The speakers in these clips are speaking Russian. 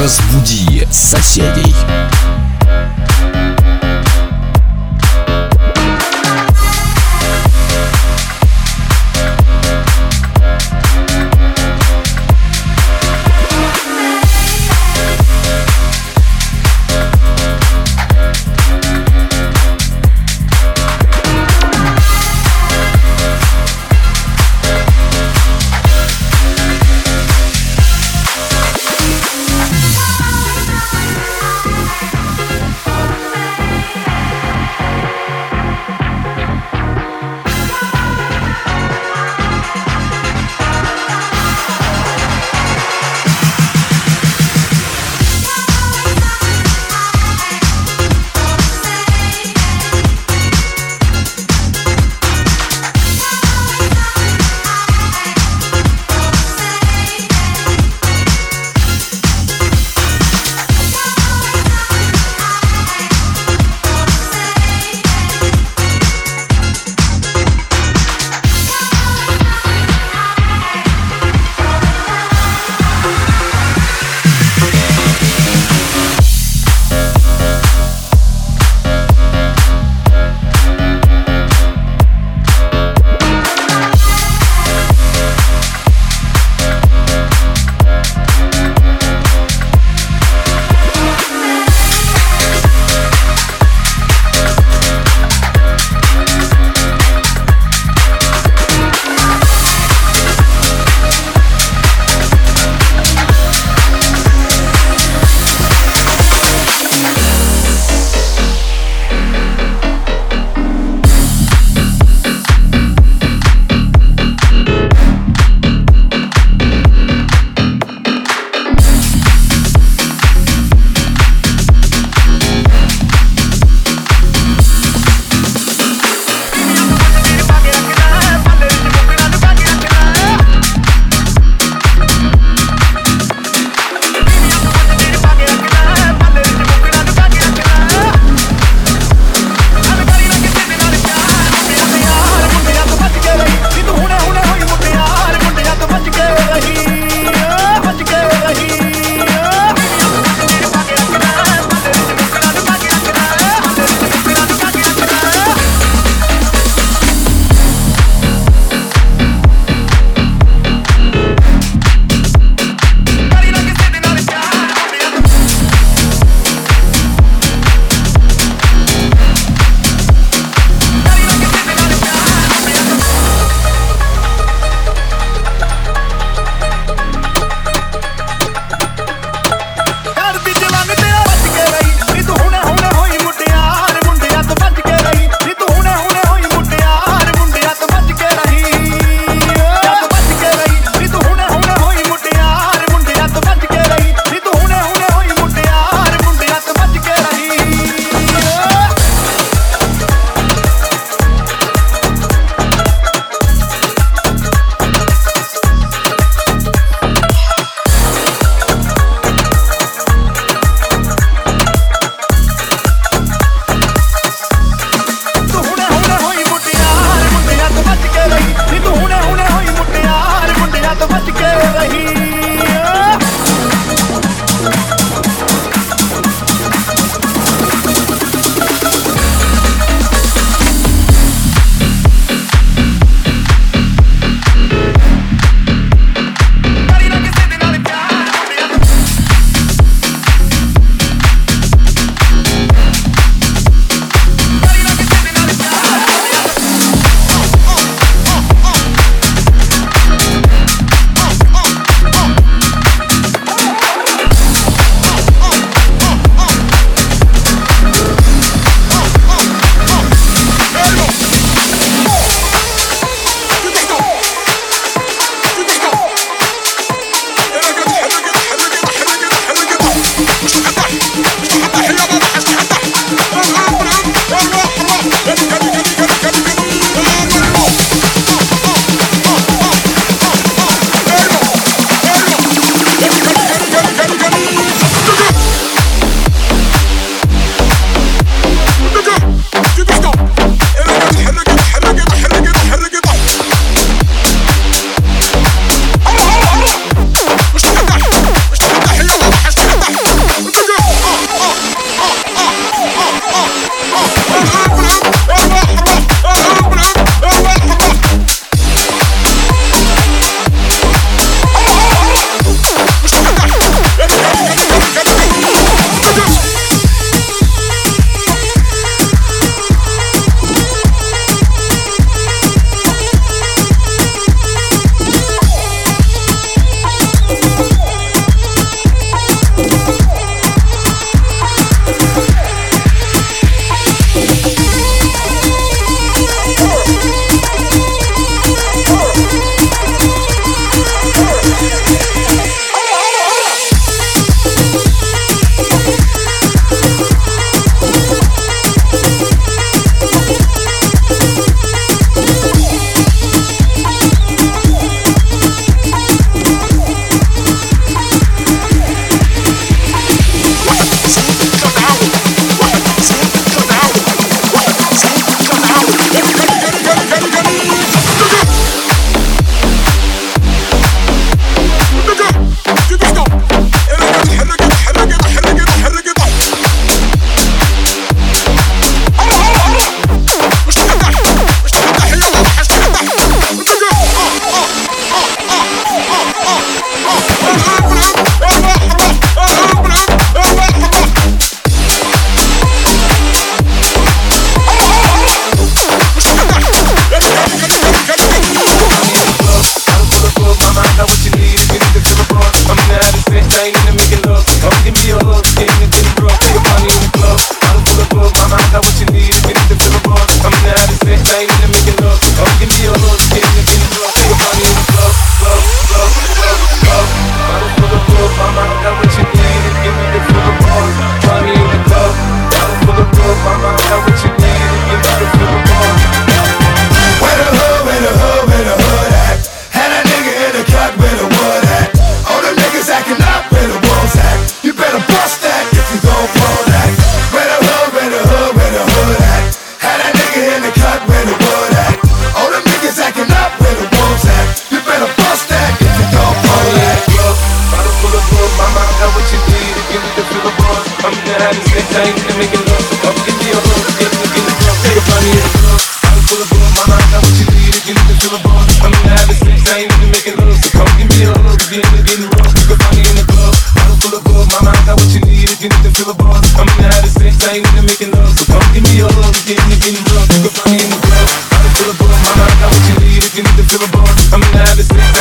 Разбуди соседей.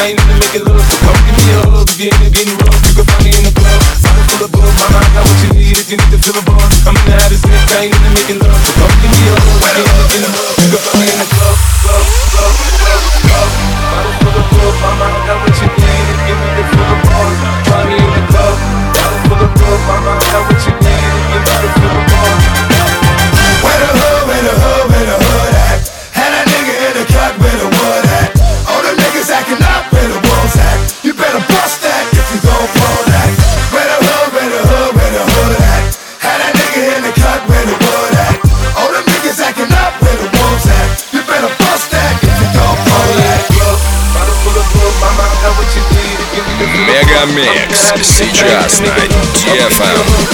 Ain't in make it look. Come give me a hug again again. Мегамикс сейчас на DFM.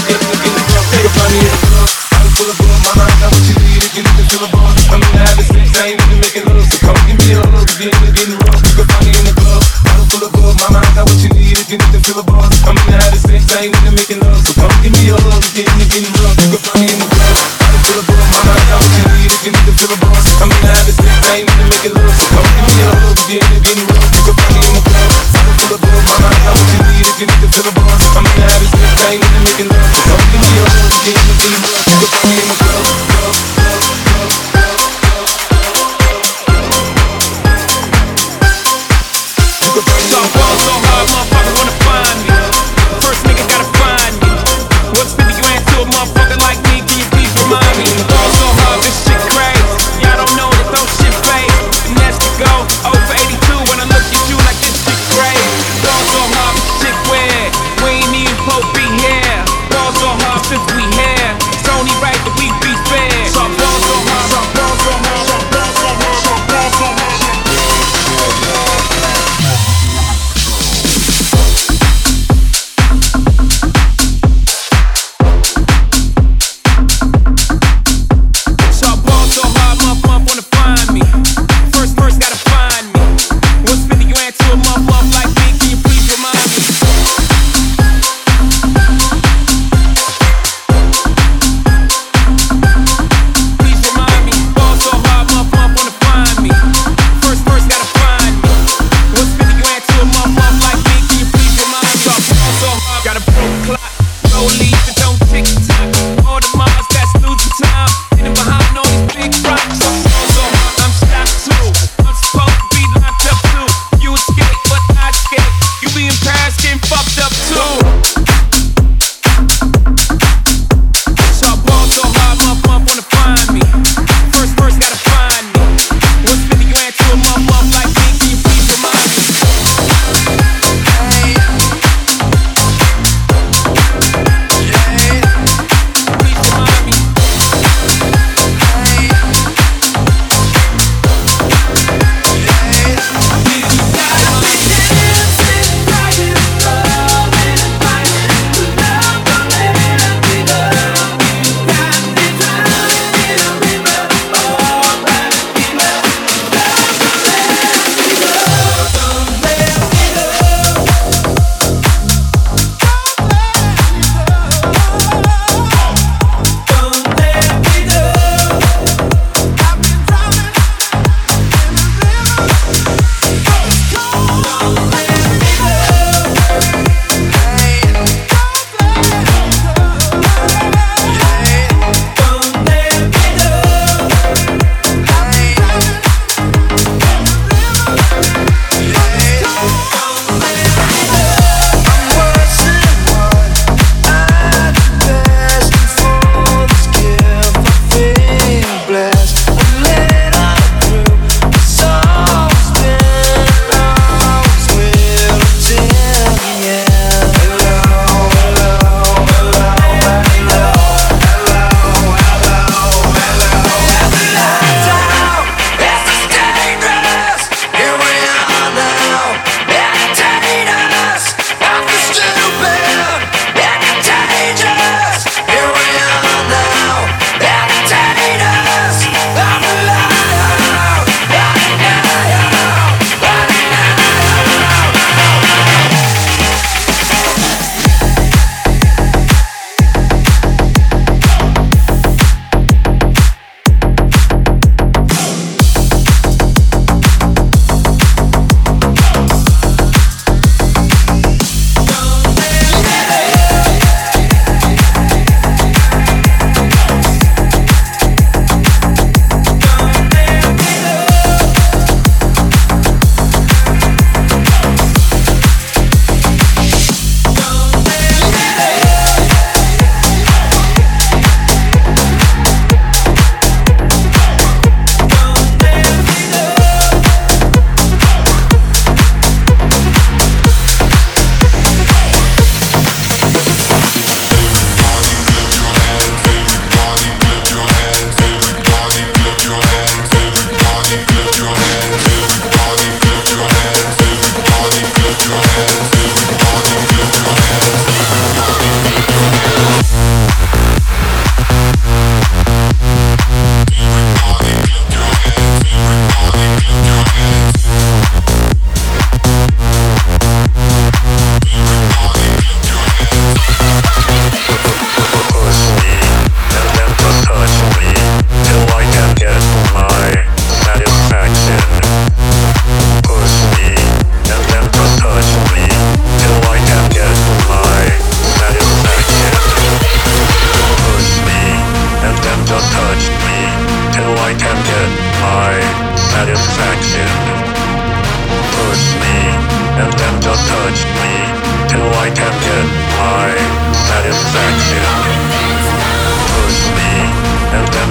a. I'm a. You